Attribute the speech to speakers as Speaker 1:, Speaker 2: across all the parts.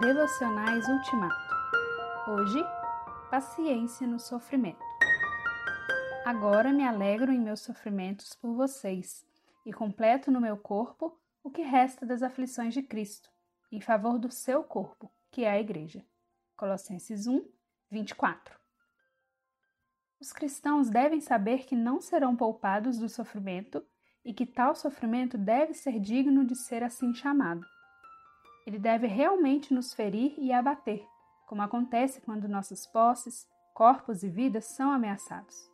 Speaker 1: Devocionais Ultimato. Hoje, paciência no sofrimento. Agora me alegro em meus sofrimentos por vocês e completo no meu corpo o que resta das aflições de Cristo, em favor do seu corpo, que é a Igreja. Colossenses 1, 24. Os cristãos devem saber que não serão poupados do sofrimento e que tal sofrimento deve ser digno de ser assim chamado. Ele deve realmente nos ferir e abater, como acontece quando nossas posses, corpos e vidas são ameaçados.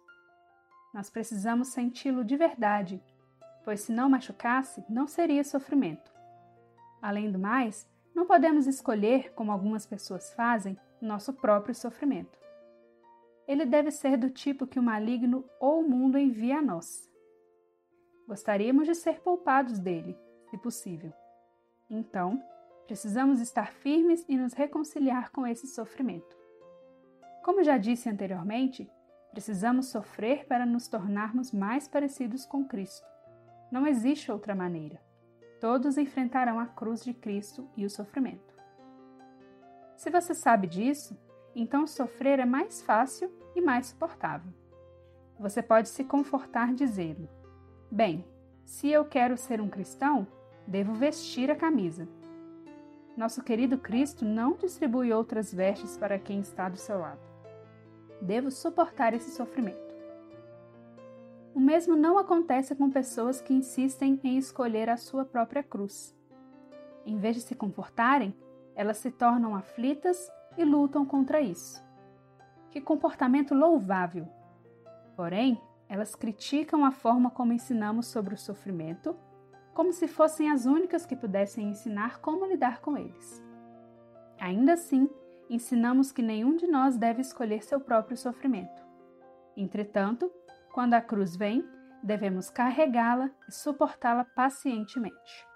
Speaker 1: Nós precisamos senti-lo de verdade, pois se não machucasse, não seria sofrimento. Além do mais, não podemos escolher, como algumas pessoas fazem, nosso próprio sofrimento. Ele deve ser do tipo que o maligno ou o mundo envia a nós. Gostaríamos de ser poupados dele, se possível. Então, Precisamos estar firmes e nos reconciliar com esse sofrimento. Como já disse anteriormente, precisamos sofrer para nos tornarmos mais parecidos com Cristo. Não existe outra maneira. Todos enfrentarão a cruz de Cristo e o sofrimento. Se você sabe disso, então sofrer é mais fácil e mais suportável. Você pode se confortar dizendo: Bem, se eu quero ser um cristão, devo vestir a camisa. Nosso querido Cristo não distribui outras vestes para quem está do seu lado. Devo suportar esse sofrimento. O mesmo não acontece com pessoas que insistem em escolher a sua própria cruz. Em vez de se confortarem, elas se tornam aflitas e lutam contra isso. Que comportamento louvável! Porém, elas criticam a forma como ensinamos sobre o sofrimento como se fossem as únicas que pudessem ensinar como lidar com eles. Ainda assim, ensinamos que nenhum de nós deve escolher seu próprio sofrimento. Entretanto, quando a cruz vem, devemos carregá-la e suportá-la pacientemente.